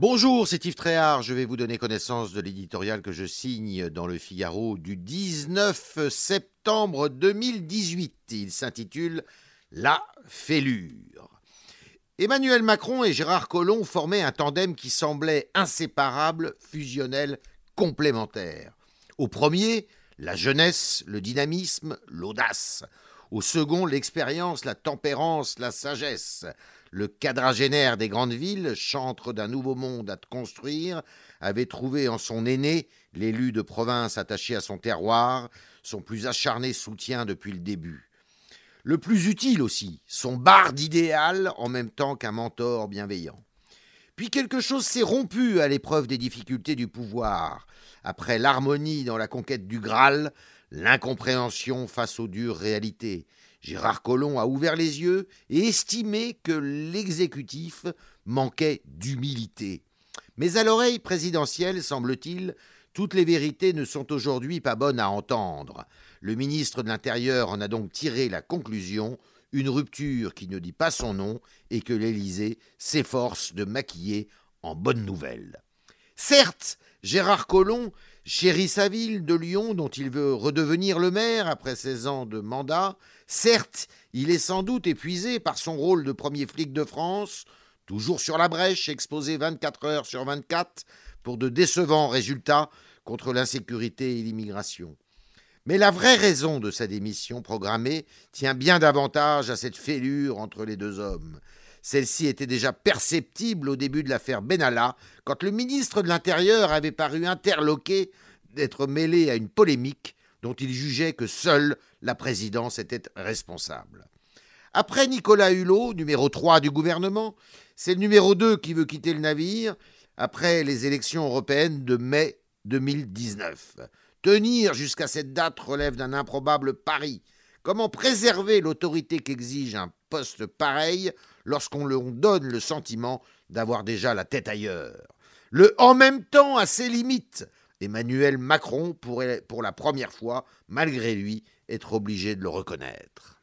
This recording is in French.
Bonjour, c'est Yves Tréhard. Je vais vous donner connaissance de l'éditorial que je signe dans le Figaro du 19 septembre 2018. Il s'intitule La fêlure. Emmanuel Macron et Gérard Collomb formaient un tandem qui semblait inséparable, fusionnel, complémentaire. Au premier, la jeunesse, le dynamisme, l'audace. Au second, l'expérience, la tempérance, la sagesse. Le quadragénaire des grandes villes, chantre d'un nouveau monde à construire, avait trouvé en son aîné, l'élu de province attaché à son terroir, son plus acharné soutien depuis le début. Le plus utile aussi, son barde idéal en même temps qu'un mentor bienveillant. Puis quelque chose s'est rompu à l'épreuve des difficultés du pouvoir. Après l'harmonie dans la conquête du Graal, l'incompréhension face aux dures réalités. Gérard Collomb a ouvert les yeux et estimé que l'exécutif manquait d'humilité. Mais à l'oreille présidentielle, semble-t-il, toutes les vérités ne sont aujourd'hui pas bonnes à entendre. Le ministre de l'Intérieur en a donc tiré la conclusion, une rupture qui ne dit pas son nom et que l'Élysée s'efforce de maquiller en bonne nouvelle. Certes, Gérard Collomb chérit sa ville de Lyon dont il veut redevenir le maire après 16 ans de mandat. Certes, il est sans doute épuisé par son rôle de premier flic de France, toujours sur la brèche, exposé 24 heures sur 24 pour de décevants résultats contre l'insécurité et l'immigration. Mais la vraie raison de sa démission programmée tient bien davantage à cette fêlure entre les deux hommes. Celle-ci était déjà perceptible au début de l'affaire Benalla, quand le ministre de l'Intérieur avait paru interloqué d'être mêlé à une polémique dont il jugeait que seule la présidence était responsable. Après Nicolas Hulot, numéro 3 du gouvernement, c'est le numéro 2 qui veut quitter le navire après les élections européennes de mai 2019. Tenir jusqu'à cette date relève d'un improbable pari. Comment préserver l'autorité qu'exige un poste pareil lorsqu'on leur donne le sentiment d'avoir déjà la tête ailleurs? Le en même temps a ses limites. Emmanuel Macron pourrait pour la première fois, malgré lui, être obligé de le reconnaître.